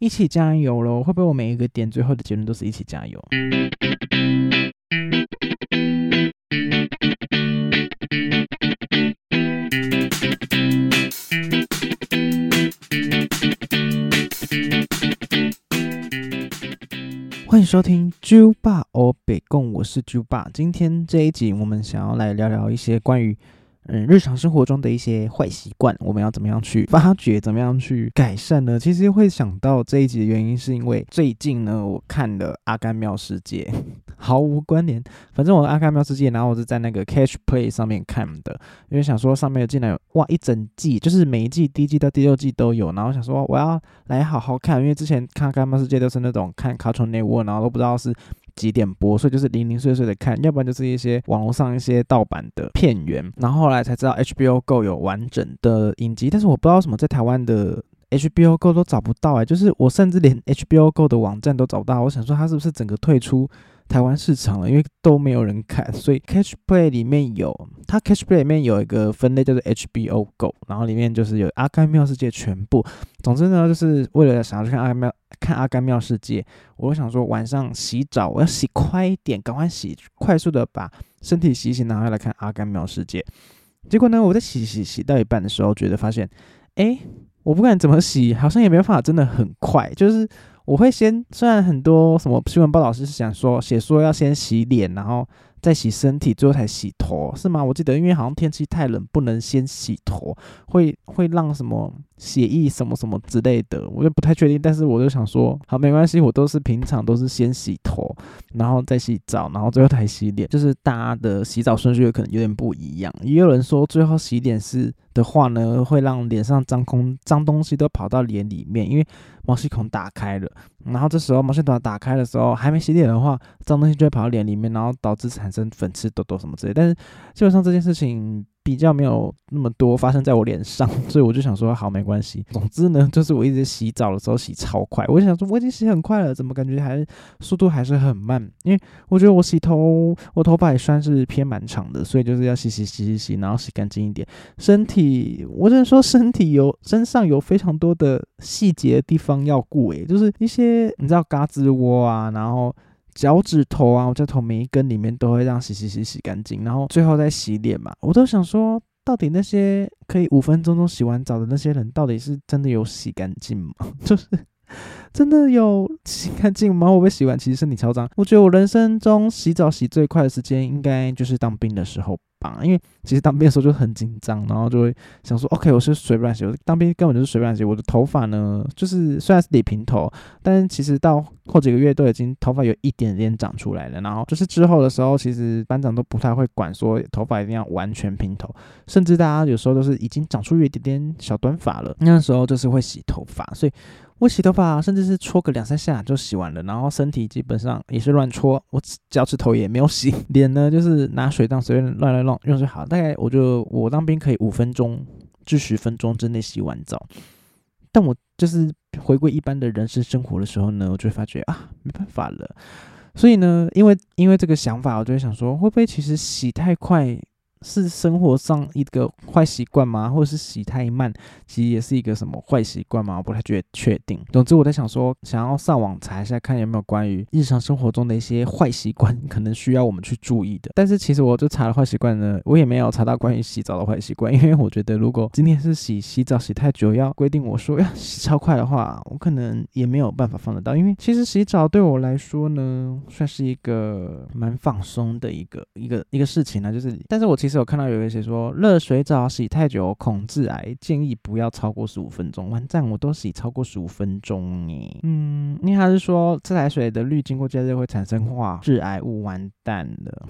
一起加油喽！会不会我每一个点最后的结论都是一起加油？欢迎收听猪爸欧北贡，我是猪爸。今天这一集，我们想要来聊聊一些关于。嗯，日常生活中的一些坏习惯，我们要怎么样去发掘，怎么样去改善呢？其实会想到这一集的原因，是因为最近呢，我看了《阿甘妙世界》，毫无关联。反正我《阿甘妙世界》，然后我是在那个 Catch Play 上面看的，因为想说上面竟然有哇一整季，就是每一季第一季到第六季都有，然后想说我要来好好看，因为之前看《阿甘妙世界》都是那种看 Cartoon Network，然后都不知道是。几点播，所以就是零零碎碎的看，要不然就是一些网络上一些盗版的片源，然后后来才知道 HBO Go 有完整的影集，但是我不知道什么在台湾的 HBO Go 都找不到哎，就是我甚至连 HBO Go 的网站都找不到，我想说它是不是整个退出？台湾市场了，因为都没有人看，所以 Catch Play 里面有它 Catch Play 里面有一个分类叫做 HBO Go，然后里面就是有阿甘妙世界全部。总之呢，就是为了想要去看阿甘妙看阿甘妙世界，我想说晚上洗澡我要洗快一点，赶快洗，快速的把身体洗洗，然后来看阿甘妙世界。结果呢，我在洗洗洗到一半的时候，觉得发现，哎，我不管怎么洗，好像也没办法，真的很快，就是。我会先，虽然很多什么新闻报道是想说写说要先洗脸，然后再洗身体，最后才洗头，是吗？我记得，因为好像天气太冷，不能先洗头，会会让什么血液什么什么之类的，我就不太确定。但是我就想说，好，没关系，我都是平常都是先洗头，然后再洗澡，然后最后才洗脸，就是大家的洗澡顺序可能有点不一样。也有人说，最后洗脸是。的话呢，会让脸上脏空脏东西都跑到脸里面，因为毛细孔打开了。然后这时候毛细孔打开的时候，还没洗脸的话，脏东西就会跑到脸里面，然后导致产生粉刺、痘痘什么之类。但是基本上这件事情。比较没有那么多发生在我脸上，所以我就想说好没关系。总之呢，就是我一直洗澡的时候洗超快，我想说我已经洗很快了，怎么感觉还速度还是很慢？因为我觉得我洗头，我头发也算是偏蛮长的，所以就是要洗洗洗洗洗，然后洗干净一点。身体，我只能说身体有身上有非常多的细节地方要顾，诶，就是一些你知道嘎吱窝啊，然后。脚趾头啊，我在头每一根里面都会让洗洗洗洗干净，然后最后再洗脸嘛。我都想说，到底那些可以五分钟钟洗完澡的那些人，到底是真的有洗干净吗？就是真的有洗干净吗？会不会洗完其实身体超脏？我觉得我人生中洗澡洗最快的时间，应该就是当兵的时候。吧，因为其实当兵的时候就很紧张，然后就会想说，OK，我是随便洗，我当兵根本就是随便洗。我的头发呢，就是虽然是理平头，但其实到后几个月都已经头发有一点点长出来了。然后就是之后的时候，其实班长都不太会管说头发一定要完全平头，甚至大家有时候都是已经长出一点点小短发了，那时候就是会洗头发，所以。我洗头发，甚至是搓个两三下就洗完了，然后身体基本上也是乱搓，我脚趾头也没有洗，脸呢就是拿水当随便乱乱弄用就好。大概我就我当兵可以五分钟至十分钟之内洗完澡，但我就是回归一般的人生生活的时候呢，我就会发觉啊没办法了。所以呢，因为因为这个想法，我就会想说，会不会其实洗太快？是生活上一个坏习惯吗？或者是洗太慢，其实也是一个什么坏习惯吗？我不太觉得确定。总之，我在想说，想要上网查一下，看有没有关于日常生活中的一些坏习惯，可能需要我们去注意的。但是，其实我就查了坏习惯呢，我也没有查到关于洗澡的坏习惯。因为我觉得，如果今天是洗洗澡洗太久，要规定我说要洗超快的话，我可能也没有办法放得到。因为其实洗澡对我来说呢，算是一个蛮放松的一个一个一个事情呢。就是，但是我其其实我看到有一些说热水澡洗太久恐致癌，建议不要超过十五分钟。完蛋，我都洗超过十五分钟耶。嗯，因为他是说自来水的氯经过加热会产生化致癌物，完蛋了。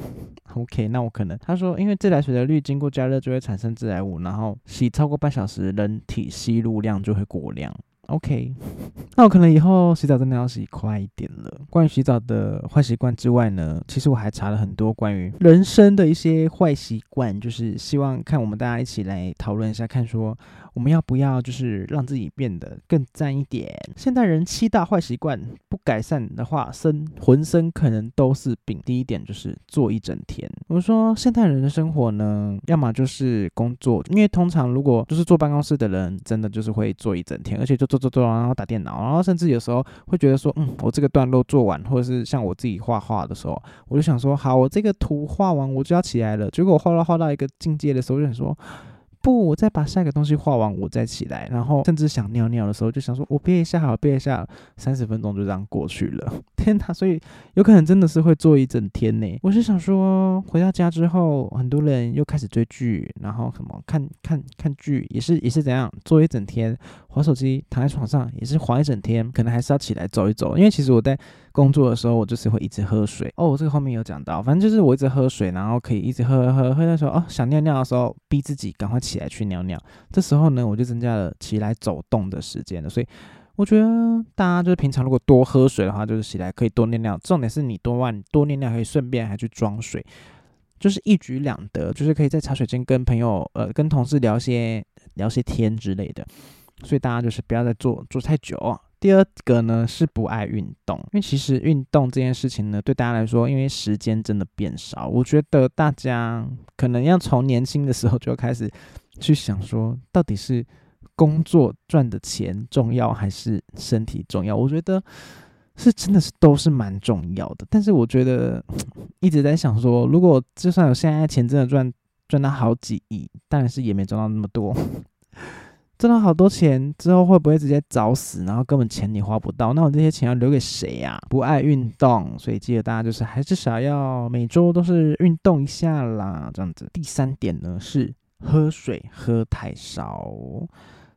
OK，那我可能他说因为自来水的氯经过加热就会产生致癌物，然后洗超过半小时，人体吸入量就会过量。OK，那我可能以后洗澡真的要洗快一点了。关于洗澡的坏习惯之外呢，其实我还查了很多关于人生的一些坏习惯，就是希望看我们大家一起来讨论一下，看说我们要不要就是让自己变得更赞一点？现代人七大坏习惯不改善的话，身浑身可能都是病。第一点就是坐一整天。我说现代人的生活呢，要么就是工作，因为通常如果就是坐办公室的人，真的就是会坐一整天，而且就坐坐坐，然后打电脑，然后甚至有时候会觉得说，嗯，我这个段落做完，或者是像我自己画画的时候，我就想说，好，我这个图画完，我就要起来了。结果我画到画到一个境界的时候，就想说。不，我再把下一个东西画完，我再起来。然后甚至想尿尿的时候，就想说，我憋一下好，憋一下，三十分钟就这样过去了。天哪！所以有可能真的是会坐一整天呢。我是想说，回到家之后，很多人又开始追剧，然后什么看看看剧，也是也是怎样坐一整天，划手机，躺在床上也是划一整天，可能还是要起来走一走。因为其实我在。工作的时候，我就是会一直喝水。哦。这个后面有讲到，反正就是我一直喝水，然后可以一直喝喝喝。那时候哦，想尿尿的时候，逼自己赶快起来去尿尿。这时候呢，我就增加了起来走动的时间了。所以我觉得大家就是平常如果多喝水的话，就是起来可以多尿尿。重点是你多万多尿尿，可以顺便还去装水，就是一举两得，就是可以在茶水间跟朋友呃跟同事聊些聊些天之类的。所以大家就是不要再坐坐太久。第二个呢是不爱运动，因为其实运动这件事情呢，对大家来说，因为时间真的变少，我觉得大家可能要从年轻的时候就开始去想说，到底是工作赚的钱重要还是身体重要？我觉得是真的是都是蛮重要的，但是我觉得一直在想说，如果就算有现在钱真的赚赚到好几亿，但是也没赚到那么多。挣了好多钱之后，会不会直接找死？然后根本钱你花不到，那我这些钱要留给谁呀？不爱运动，所以记得大家就是还至少要每周都是运动一下啦，这样子。第三点呢是喝水喝太少，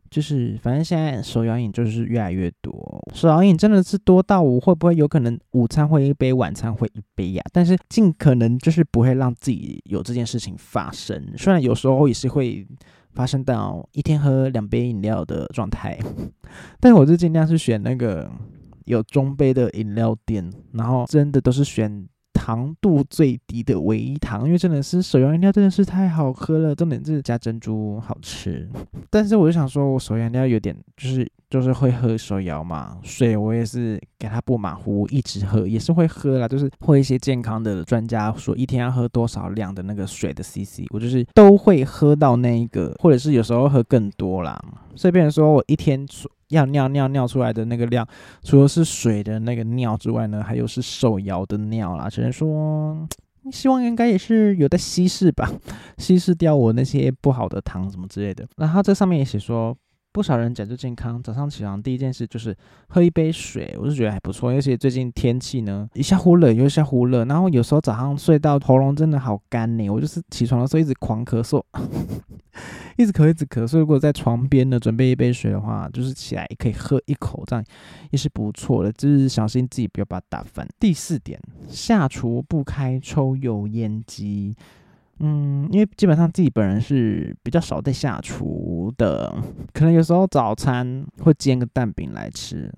就是反正现在手摇饮就是越来越多，手摇饮真的是多到我会不会有可能午餐会一杯，晚餐会一杯呀？但是尽可能就是不会让自己有这件事情发生，虽然有时候也是会。发生到一天喝两杯饮料的状态，但我是尽量是选那个有中杯的饮料店，然后真的都是选糖度最低的维糖，因为真的是手摇饮料真的是太好喝了，重点是加珍珠好吃。但是我就想说，我手摇饮料有点就是。就是会喝手摇嘛，水我也是给他不马虎，一直喝也是会喝啦，就是会一些健康的专家说一天要喝多少量的那个水的 CC，我就是都会喝到那一个，或者是有时候喝更多啦。所以别人说我一天要尿尿尿出来的那个量，除了是水的那个尿之外呢，还有是手摇的尿啦。只能说，希望应该也是有在稀释吧，稀释掉我那些不好的糖什么之类的。然后这上面也写说。不少人讲究健康，早上起床第一件事就是喝一杯水，我是觉得还不错。而且最近天气呢，一下忽冷又一下忽热，然后有时候早上睡到喉咙真的好干呢，我就是起床的时候一直狂咳嗽，一直咳一直咳。所以如果在床边呢准备一杯水的话，就是起来可以喝一口，这样也是不错的。就是小心自己不要把它打翻。第四点，下厨不开抽油烟机。嗯，因为基本上自己本人是比较少在下厨的，可能有时候早餐会煎个蛋饼来吃，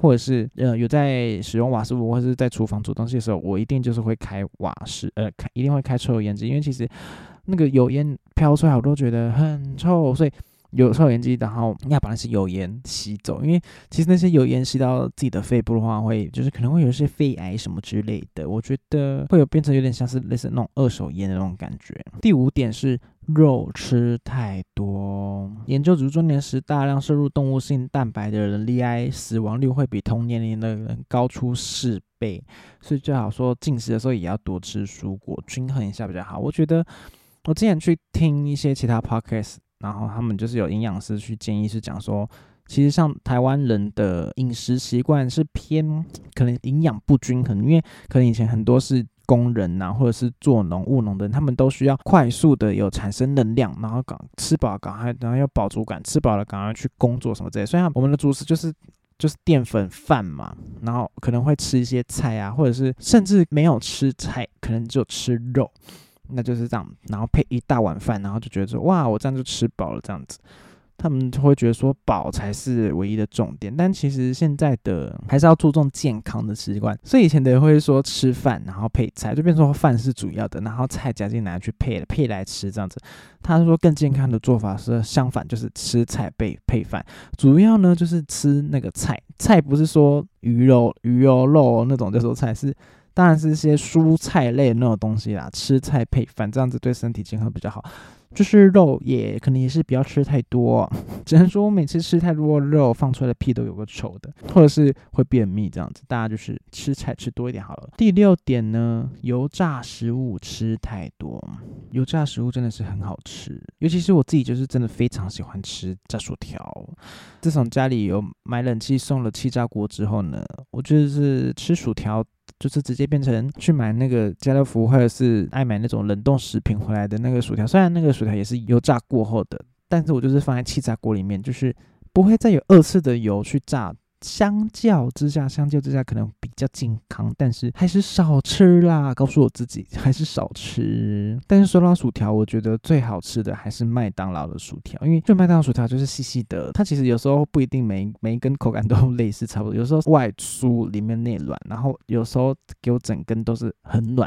或者是呃有在使用瓦斯炉或者是在厨房煮东西的时候，我一定就是会开瓦斯，呃开一定会开抽油烟机，因为其实那个油烟飘出来我都觉得很臭，所以。有抽油烟机，然后要把那些油烟吸走，因为其实那些油烟吸到自己的肺部的话，会就是可能会有一些肺癌什么之类的。我觉得会有变成有点像是类似那种二手烟的那种感觉。第五点是肉吃太多，研究指出中年时大量摄入动物性蛋白的人，罹癌死亡率会比同年龄的人高出四倍，所以最好说进食的时候也要多吃蔬果，均衡一下比较好。我觉得我之前去听一些其他 podcast。然后他们就是有营养师去建议，是讲说，其实像台湾人的饮食习惯是偏可能营养不均衡，因为可能以前很多是工人呐，或者是做农务农的人，他们都需要快速的有产生能量，然后赶吃饱赶快，然后要饱足感，吃饱了赶快去工作什么之类。所以我们的主食就是就是淀粉饭嘛，然后可能会吃一些菜啊，或者是甚至没有吃菜，可能就吃肉。那就是这样，然后配一大碗饭，然后就觉得说哇，我这样就吃饱了这样子。他们就会觉得说饱才是唯一的重点，但其实现在的还是要注重健康的习惯。所以以前的人会说吃饭然后配菜，就变成饭是主要的，然后菜加进来去配配来吃这样子。他说更健康的做法是相反，就是吃菜配配饭，主要呢就是吃那个菜，菜不是说鱼肉鱼肉肉那种就说菜是。当然是一些蔬菜类的那种东西啦，吃菜配饭，这样子对身体健康比较好。就是肉也可能也是不要吃太多，只能说我每次吃太多肉，放出来的屁都有个臭的，或者是会便秘这样子。大家就是吃菜吃多一点好了。第六点呢，油炸食物吃太多，油炸食物真的是很好吃，尤其是我自己就是真的非常喜欢吃炸薯条。自从家里有买冷气送了气炸锅之后呢，我就是吃薯条。就是直接变成去买那个家乐福，或者是爱买那种冷冻食品回来的那个薯条。虽然那个薯条也是油炸过后的，但是我就是放在气炸锅里面，就是不会再有二次的油去炸。相较之下，相较之下可能比较健康，但是还是少吃啦。告诉我自己 还是少吃。但是说到薯条，我觉得最好吃的还是麦当劳的薯条，因为就麦当劳薯条就是细细的，它其实有时候不一定每每一根口感都类似，差不多。有时候外酥里面内软，然后有时候给我整根都是很软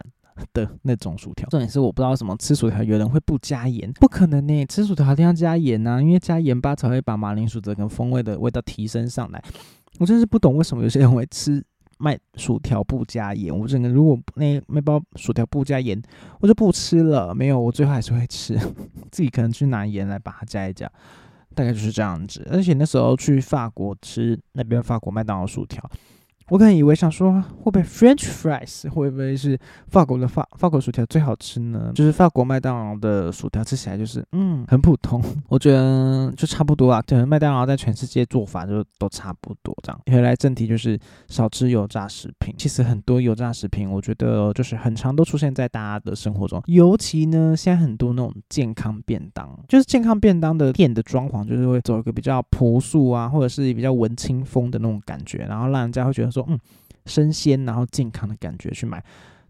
的那种薯条。重点是我不知道什么吃薯条有人会不加盐，不可能呢，吃薯条一定要加盐呐，因为加盐巴才会把马铃薯的跟风味的味道提升上来。我真是不懂为什么有些人会吃卖薯条不加盐。我整个如果那卖包薯条不加盐，我就不吃了。没有，我最后还是会吃，自己可能去拿盐来把它加一加，大概就是这样子。而且那时候去法国吃那边法国麦当劳薯条。我可能以为想说会不会 French fries 会不会是法国的法法国薯条最好吃呢？就是法国麦当劳的薯条吃起来就是嗯很普通，我觉得就差不多啊。可能麦当劳在全世界做法就都差不多这样。回来正题就是少吃油炸食品。其实很多油炸食品，我觉得就是很常都出现在大家的生活中。尤其呢，现在很多那种健康便当，就是健康便当的店的装潢，就是会走一个比较朴素啊，或者是比较文青风的那种感觉，然后让人家会觉得。说嗯，生鲜然后健康的感觉去买，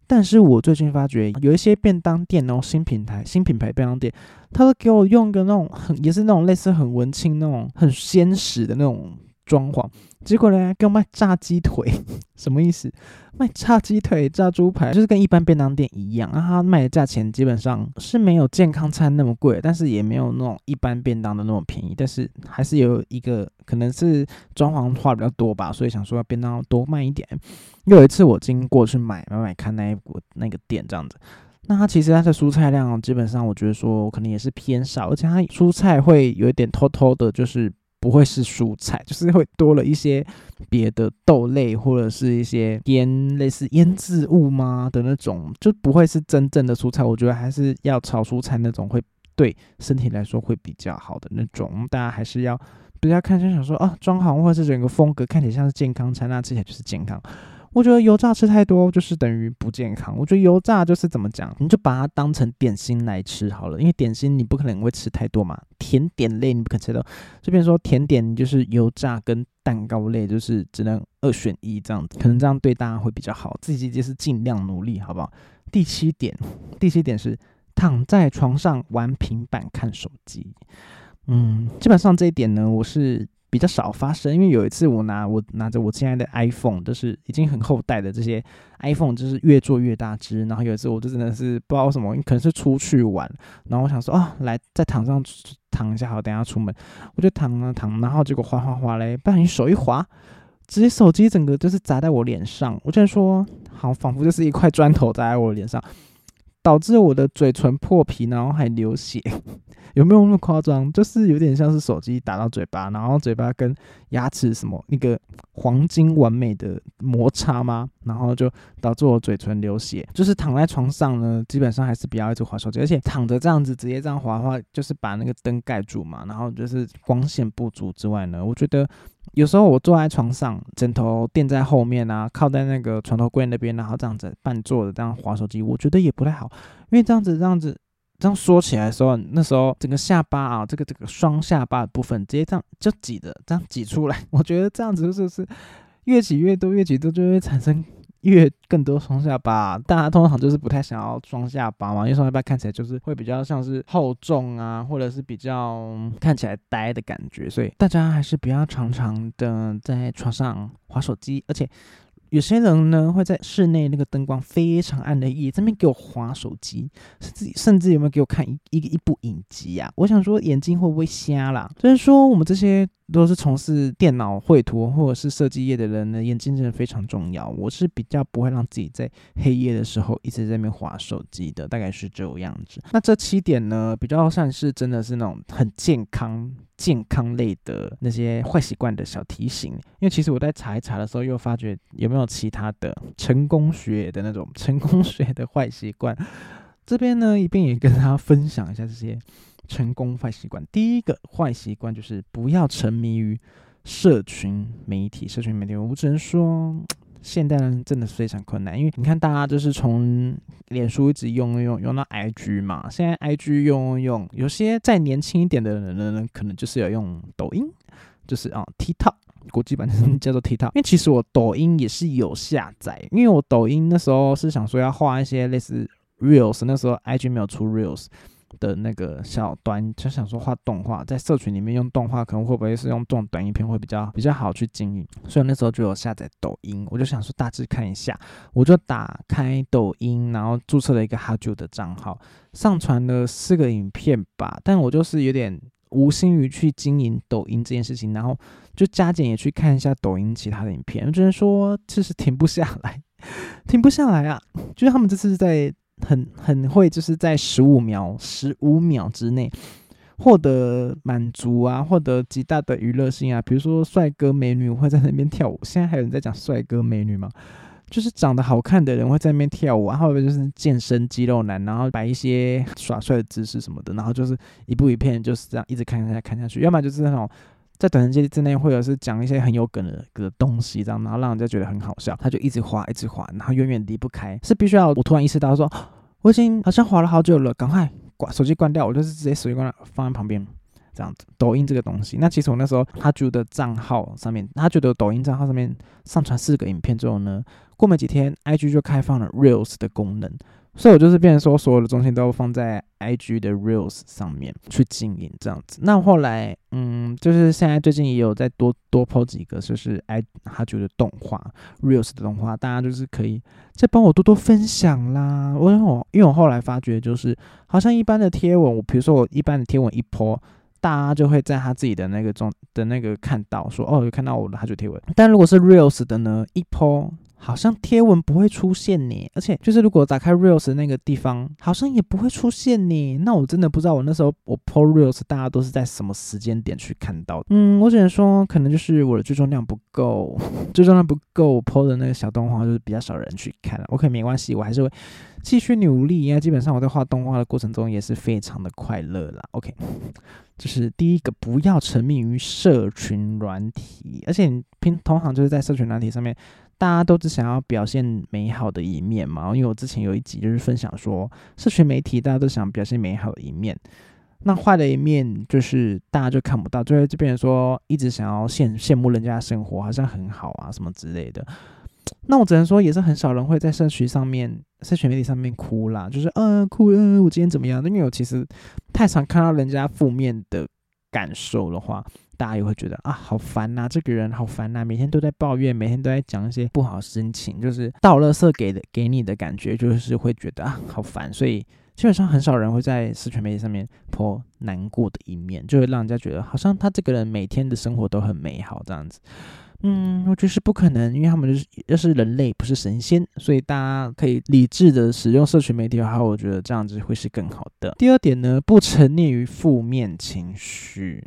但是我最近发觉有一些便当店哦，新品牌新品牌便当店，他都给我用个那种很也是那种类似很文青那种很鲜食的那种。装潢，结果呢，给我卖炸鸡腿，什么意思？卖炸鸡腿、炸猪排，就是跟一般便当店一样。那他卖的价钱基本上是没有健康餐那么贵，但是也没有那种一般便当的那么便宜。但是还是有一个可能是装潢花比较多吧，所以想说要便当多卖一点。又有一次我经过去买买买看那一股那个店这样子，那它其实它的蔬菜量基本上我觉得说可能也是偏少，而且它蔬菜会有一点偷偷的，就是。不会是蔬菜，就是会多了一些别的豆类或者是一些腌类似腌制物吗的那种，就不会是真正的蔬菜。我觉得还是要炒蔬菜那种，会对身体来说会比较好的那种。大家还是要不要看就想说啊，装潢或者是整个风格看起来像是健康餐，那吃起来就是健康。我觉得油炸吃太多就是等于不健康。我觉得油炸就是怎么讲，你就把它当成点心来吃好了，因为点心你不可能会吃太多嘛。甜点类你不可能吃到，这边说甜点就是油炸跟蛋糕类，就是只能二选一这样子，可能这样对大家会比较好。自己就是尽量努力，好不好？第七点，第七点是躺在床上玩平板看手机。嗯，基本上这一点呢，我是。比较少发生，因为有一次我拿我拿着我现在的 iPhone，就是已经很后代的这些 iPhone，就是越做越大只。然后有一次我就真的是不知道什么，可能是出去玩，然后我想说啊，来在躺上躺一下好，等下出门，我就躺啊躺，然后结果滑滑滑嘞，不小心手一滑，直接手机整个就是砸在我脸上，我就说好，仿佛就是一块砖头砸在我脸上。导致我的嘴唇破皮，然后还流血，有没有那么夸张？就是有点像是手机打到嘴巴，然后嘴巴跟牙齿什么那个黄金完美的摩擦吗？然后就导致我嘴唇流血。就是躺在床上呢，基本上还是不要一直滑手机，而且躺着这样子直接这样滑的话，就是把那个灯盖住嘛，然后就是光线不足之外呢，我觉得。有时候我坐在床上，枕头垫在后面啊，靠在那个床头柜那边，然后这样子半坐着这样划手机，我觉得也不太好，因为这样子这样子这样缩起来的时候，那时候整个下巴啊，这个这个双下巴的部分直接这样就挤着这样挤出来，我觉得这样子就是是越挤越多越挤多就会产生越更多双下巴，大家通常就是不太想要双下巴嘛，因为双下巴看起来就是会比较像是厚重啊，或者是比较看起来呆的感觉，所以大家还是不要常常的在床上划手机，而且。有些人呢会在室内那个灯光非常暗的夜，这边给我划手机，甚至甚至有没有给我看一一一部影集啊？我想说眼睛会不会瞎啦？所以说我们这些都是从事电脑绘图或者是设计业的人呢，眼睛真的非常重要。我是比较不会让自己在黑夜的时候一直在那边划手机的，大概是这样子。那这七点呢，比较算是真的是那种很健康。健康类的那些坏习惯的小提醒，因为其实我在查一查的时候，又发觉有没有其他的成功学的那种成功学的坏习惯。这边呢，一边也跟大家分享一下这些成功坏习惯。第一个坏习惯就是不要沉迷于社群媒体，社群媒体，我只能说。现代人真的是非常困难，因为你看，大家就是从脸书一直用用用到 IG 嘛，现在 IG 用用，有些再年轻一点的人呢，可能就是要用抖音，就是啊 TikTok 国际版叫做 TikTok，因为其实我抖音也是有下载，因为我抖音那时候是想说要画一些类似 Reels，那时候 IG 没有出 Reels。的那个小短，就想说画动画，在社群里面用动画，可能会不会是用这种短影片会比较比较好去经营？所以那时候就有下载抖音，我就想说大致看一下，我就打开抖音，然后注册了一个哈九的账号，上传了四个影片吧。但我就是有点无心于去经营抖音这件事情，然后就加减也去看一下抖音其他的影片，我只能说就是停不下来，停不下来啊！就是他们这次在。很很会，就是在十五秒十五秒之内获得满足啊，获得极大的娱乐性啊。比如说帅哥美女会在那边跳舞，现在还有人在讲帅哥美女吗？就是长得好看的人会在那边跳舞，然后就是健身肌肉男，然后摆一些耍帅的姿势什么的，然后就是一部一片就是这样一直看下去看下去，要么就是那种。在短时间之内，或者是讲一些很有梗的的东西，这样，然后让人家觉得很好笑，他就一直滑，一直滑，然后远远离不开。是必须要我突然意识到说，我已经好像滑了好久了，赶快关手机关掉，我就是直接手机关了，放在旁边，这样子。抖音这个东西，那其实我那时候他觉得账号上面，他觉得抖音账号上面上传四个影片之后呢，过没几天，IG 就开放了 Reels 的功能。所以，我就是变成说，所有的重心都放在 IG 的 Reels 上面去经营这样子。那后来，嗯，就是现在最近也有再多多抛几个，就是 I 他觉得动画 Reels 的动画，大家就是可以再帮我多多分享啦。我我因为我后来发觉，就是好像一般的贴文，我比如说我一般的贴文一泼，大家就会在他自己的那个中的那个看到说，哦，有看到我的他就贴文。但如果是 Reels 的呢，一泼。好像贴文不会出现呢，而且就是如果打开 reels 那个地方，好像也不会出现呢。那我真的不知道我那时候我 po reels 大家都是在什么时间点去看到。嗯，我只能说可能就是我的追踪量不够，追踪量不够我，po 的那个小动画就是比较少人去看。OK，没关系，我还是会继续努力。因为基本上我在画动画的过程中也是非常的快乐啦。OK，就是第一个不要沉迷于社群软体，而且你平同行就是在社群软体上面。大家都只想要表现美好的一面嘛？因为我之前有一集就是分享说，社群媒体大家都想表现美好的一面，那坏的一面就是大家就看不到，就会这边说一直想要羡羡慕人家生活好像很好啊什么之类的。那我只能说，也是很少人会在社群上面、社群媒体上面哭啦，就是嗯哭嗯我今天怎么样？因为我其实太常看到人家负面的感受的话。大家也会觉得啊，好烦呐，这个人好烦呐，每天都在抱怨，每天都在讲一些不好心情，就是倒垃圾给的给你的感觉，就是会觉得啊，好烦。所以基本上很少人会在社群媒体上面泼难过的一面，就会让人家觉得好像他这个人每天的生活都很美好这样子。嗯，我觉得是不可能，因为他们就是要是人类，不是神仙，所以大家可以理智的使用社群媒体的话，我觉得这样子会是更好的。第二点呢，不沉溺于负面情绪。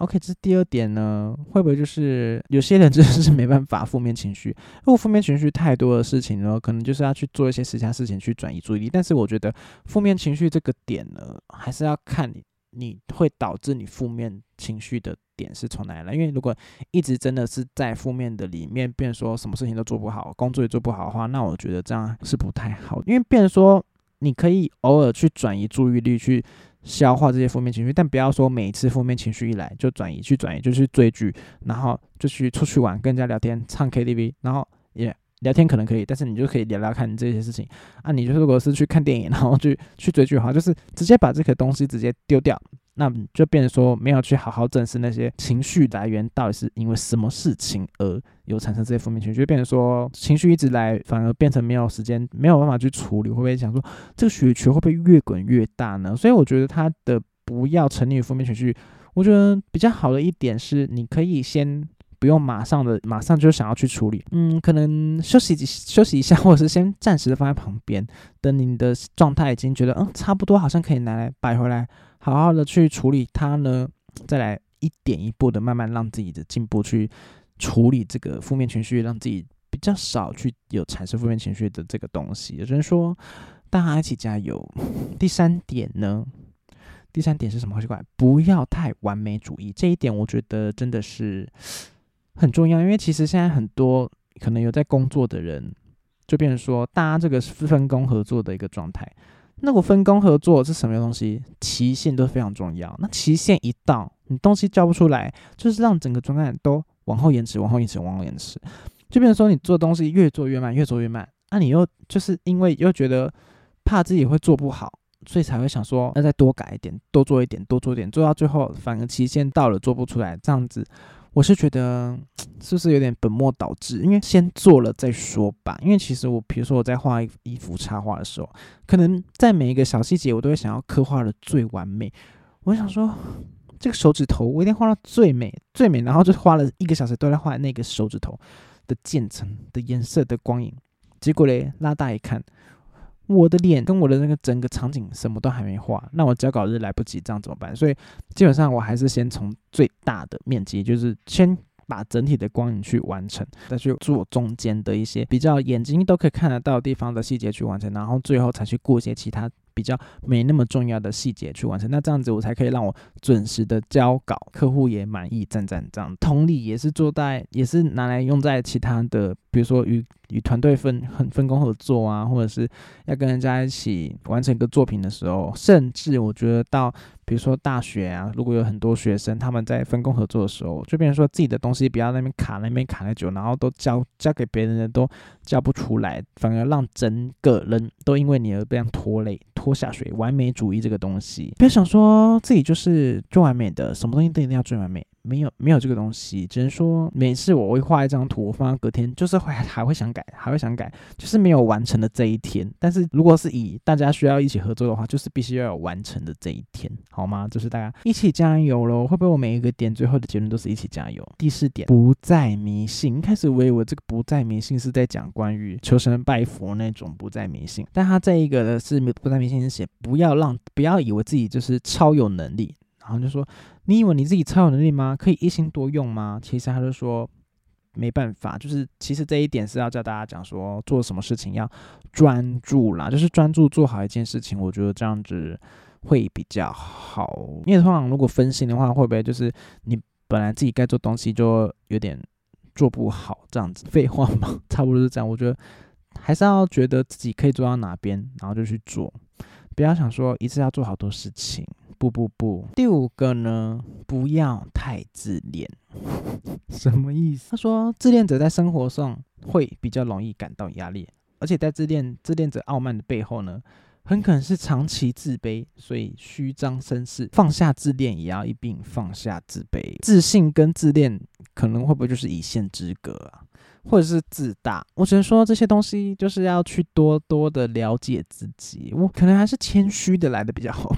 OK，这是第二点呢，会不会就是有些人真的是没办法负面情绪？如果负面情绪太多的事情呢，可能就是要去做一些其他事情去转移注意力。但是我觉得负面情绪这个点呢，还是要看你你会导致你负面情绪的点是从哪来。因为如果一直真的是在负面的里面，变说什么事情都做不好，工作也做不好的话，那我觉得这样是不太好。因为变说你可以偶尔去转移注意力去。消化这些负面情绪，但不要说每一次负面情绪一来就转移，去转移就去追剧，然后就去出去玩，跟人家聊天，唱 KTV，然后也聊天可能可以，但是你就可以聊聊看这些事情啊。你就如果是去看电影，然后去 去追剧的话，就是直接把这个东西直接丢掉，那就变成说没有去好好正视那些情绪来源到底是因为什么事情而有产生这些负面情绪，就变成说情绪一直来，反而变成没有时间，没有办法去处理，会不会想说这个雪球会不会越滚越大呢？所以我觉得他的不要沉溺于负面情绪，我觉得比较好的一点是，你可以先。不用马上的，马上就想要去处理，嗯，可能休息休息一下，或者是先暂时的放在旁边，等你的状态已经觉得，嗯，差不多，好像可以拿来摆回来，好好的去处理它呢，再来一点一步的慢慢让自己的进步去处理这个负面情绪，让自己比较少去有产生负面情绪的这个东西。有人说，大家一起加油。第三点呢，第三点是什么？奇怪，不要太完美主义。这一点我觉得真的是。很重要，因为其实现在很多可能有在工作的人，就变成说，大家这个是分工合作的一个状态。那我分工合作是什么东西？期限都非常重要。那期限一到，你东西交不出来，就是让整个专案都往后延迟，往后延迟，往后延迟。就变成说，你做东西越做越慢，越做越慢。那你又就是因为又觉得怕自己会做不好，所以才会想说，要再多改一点，多做一点，多做一点，做到最后反而期限到了做不出来，这样子。我是觉得 是不是有点本末倒置？因为先做了再说吧。因为其实我，比如说我在画一幅插画的时候，可能在每一个小细节，我都会想要刻画的最完美。我想说，这个手指头我一定画到最美最美，然后就花了一个小时都在画那个手指头的渐层的颜色的光影。结果嘞，拉大一看。我的脸跟我的那个整个场景什么都还没画，那我交稿日来不及，这样怎么办？所以基本上我还是先从最大的面积，就是先把整体的光影去完成，再去做中间的一些比较眼睛都可以看得到地方的细节去完成，然后最后才去过一些其他比较没那么重要的细节去完成。那这样子我才可以让我准时的交稿，客户也满意，赞赞这样。同理也是做在，也是拿来用在其他的，比如说与。与团队分很分工合作啊，或者是要跟人家一起完成一个作品的时候，甚至我觉得到比如说大学啊，如果有很多学生他们在分工合作的时候，就变成说自己的东西不要那边卡那边卡太久，然后都交交给别人的都交不出来，反而让整个人都因为你而被拖累拖下水。完美主义这个东西，不要想说自己就是最完美的，什么东西都一定要最完美。没有没有这个东西，只能说每次我会画一张图，我放到隔天，就是会还会想改，还会想改，就是没有完成的这一天。但是如果是以大家需要一起合作的话，就是必须要有完成的这一天，好吗？就是大家一起加油喽！会不会我每一个点最后的结论都是一起加油？第四点，不再迷信。一开始我以为这个不再迷信是在讲关于求神拜佛那种不再迷信，但他这一个的是不再迷信是写不要让不要以为自己就是超有能力。然后就说：“你以为你自己超有能力吗？可以一心多用吗？”其实他就说：“没办法，就是其实这一点是要教大家讲说，做什么事情要专注啦，就是专注做好一件事情。我觉得这样子会比较好。因为通常如果分心的话，会不会就是你本来自己该做东西就有点做不好？这样子废话嘛，差不多是这样。我觉得还是要觉得自己可以做到哪边，然后就去做，不要想说一次要做好多事情。”不不不，第五个呢，不要太自恋，什么意思？他说，自恋者在生活上会比较容易感到压力，而且在自恋自恋者傲慢的背后呢，很可能是长期自卑，所以虚张声势。放下自恋，也要一并放下自卑。自信跟自恋，可能会不会就是一线之隔啊？或者是自大，我只能说这些东西就是要去多多的了解自己。我可能还是谦虚的来的比较好。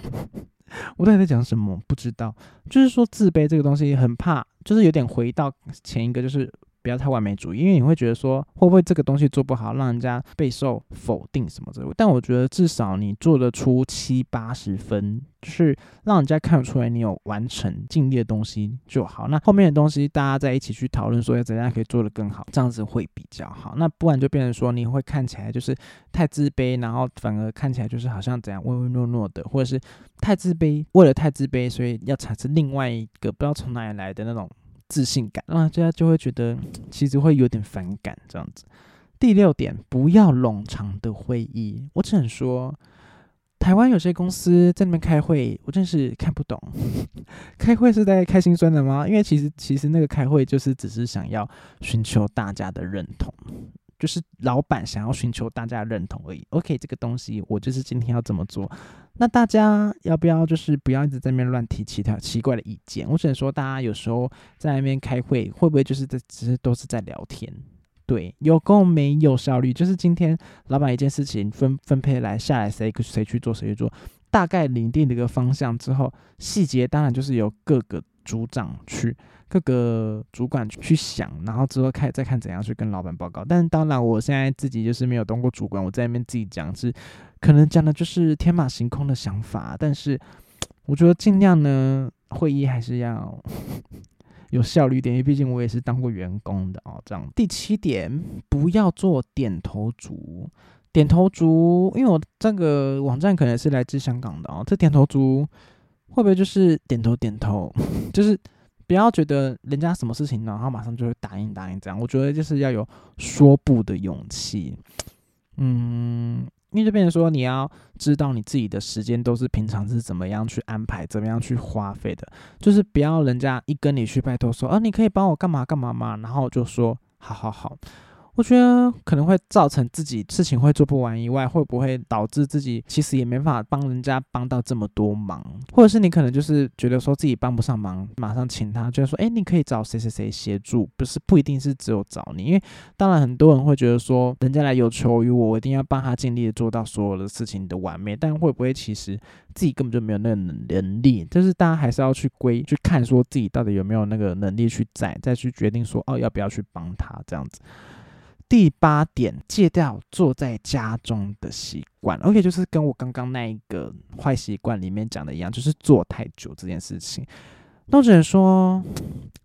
我到底在讲什么？不知道。就是说自卑这个东西，很怕，就是有点回到前一个，就是。不要太完美主义，因为你会觉得说会不会这个东西做不好，让人家备受否定什么之类。但我觉得至少你做得出七八十分，就是让人家看得出来你有完成尽力的东西就好。那后面的东西大家在一起去讨论，说要怎样可以做得更好，这样子会比较好。那不然就变成说你会看起来就是太自卑，然后反而看起来就是好像怎样唯唯诺诺的，或者是太自卑，为了太自卑，所以要产生另外一个不知道从哪里来的那种。自信感，让大家就会觉得其实会有点反感这样子。第六点，不要冗长的会议。我只能说，台湾有些公司在那边开会，我真是看不懂。开会是在开心酸的吗？因为其实其实那个开会就是只是想要寻求大家的认同。就是老板想要寻求大家认同而已。OK，这个东西我就是今天要怎么做，那大家要不要就是不要一直在那边乱提其他奇怪的意见？我只能说，大家有时候在那边开会，会不会就是在只是都是在聊天？对，有够没有效率。就是今天老板一件事情分分配来下来，谁谁去做谁去做，大概拟定了一个方向之后，细节当然就是由各个组长去。各个主管去想，然后之后看再看怎样去跟老板报告。但当然，我现在自己就是没有当过主管，我在那边自己讲是可能讲的就是天马行空的想法。但是 我觉得尽量呢，会议还是要有效率点，因为毕竟我也是当过员工的哦。这样第七点，不要做点头族。点头族，因为我这个网站可能是来自香港的哦。这点头族会不会就是点头点头，就是？不要觉得人家什么事情，然后马上就会答应答应这样。我觉得就是要有说不的勇气。嗯，因为这边说你要知道你自己的时间都是平常是怎么样去安排，怎么样去花费的。就是不要人家一跟你去拜托说，啊，你可以帮我干嘛干嘛吗？然后就说好好好。我觉得可能会造成自己事情会做不完，以外会不会导致自己其实也没法帮人家帮到这么多忙，或者是你可能就是觉得说自己帮不上忙，马上请他，就是说，哎，你可以找谁谁谁协助，不是不一定是只有找你，因为当然很多人会觉得说，人家来有求于我，我一定要帮他尽力的做到所有的事情的完美，但会不会其实自己根本就没有那个能力？就是大家还是要去归去看说自己到底有没有那个能力去在，再去决定说，哦，要不要去帮他这样子。第八点，戒掉坐在家中的习惯。OK，就是跟我刚刚那一个坏习惯里面讲的一样，就是坐太久这件事情。那我只能说，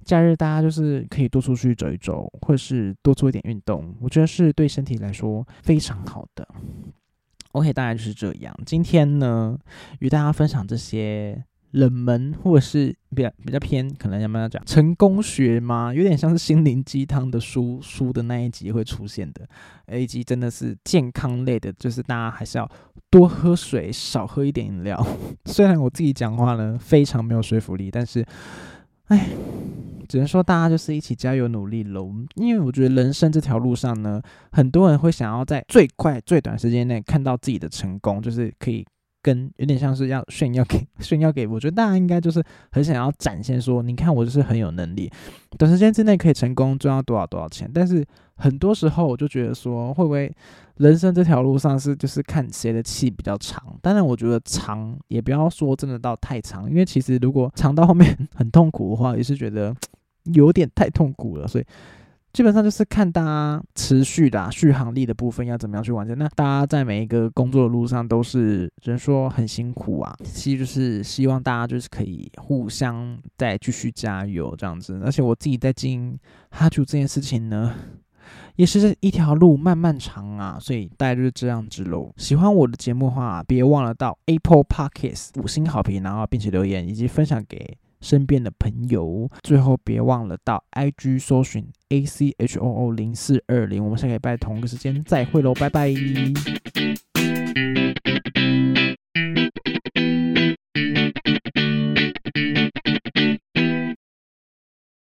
假日大家就是可以多出去走一走，或者是多做一点运动，我觉得是对身体来说非常好的。OK，大概就是这样。今天呢，与大家分享这些。冷门或者是比较比较偏，可能要不要讲成功学吗？有点像是心灵鸡汤的书书的那一集会出现的。A 集真的是健康类的，就是大家还是要多喝水，少喝一点饮料。虽然我自己讲话呢非常没有说服力，但是，哎，只能说大家就是一起加油努力喽。因为我觉得人生这条路上呢，很多人会想要在最快最短时间内看到自己的成功，就是可以。跟有点像是要炫耀给 炫耀给，我觉得大家应该就是很想要展现说，你看我就是很有能力，短时间之内可以成功赚到多少多少钱。但是很多时候我就觉得说，会不会人生这条路上是就是看谁的气比较长？当然我觉得长也不要说真的到太长，因为其实如果长到后面很痛苦的话，也是觉得 有点太痛苦了，所以。基本上就是看大家持续的续航力的部分要怎么样去完成。那大家在每一个工作的路上都是只能说很辛苦啊，其实就是希望大家就是可以互相再继续加油这样子。而且我自己在经营哈主这件事情呢，也是一条路漫漫长啊，所以大概就是这样子喽。喜欢我的节目的话，别忘了到 Apple Podcast 五星好评，然后并且留言以及分享给。身边的朋友，最后别忘了到 IG 搜寻 A C H O O 零四二零，我们下个礼拜同一个时间再会喽，拜拜。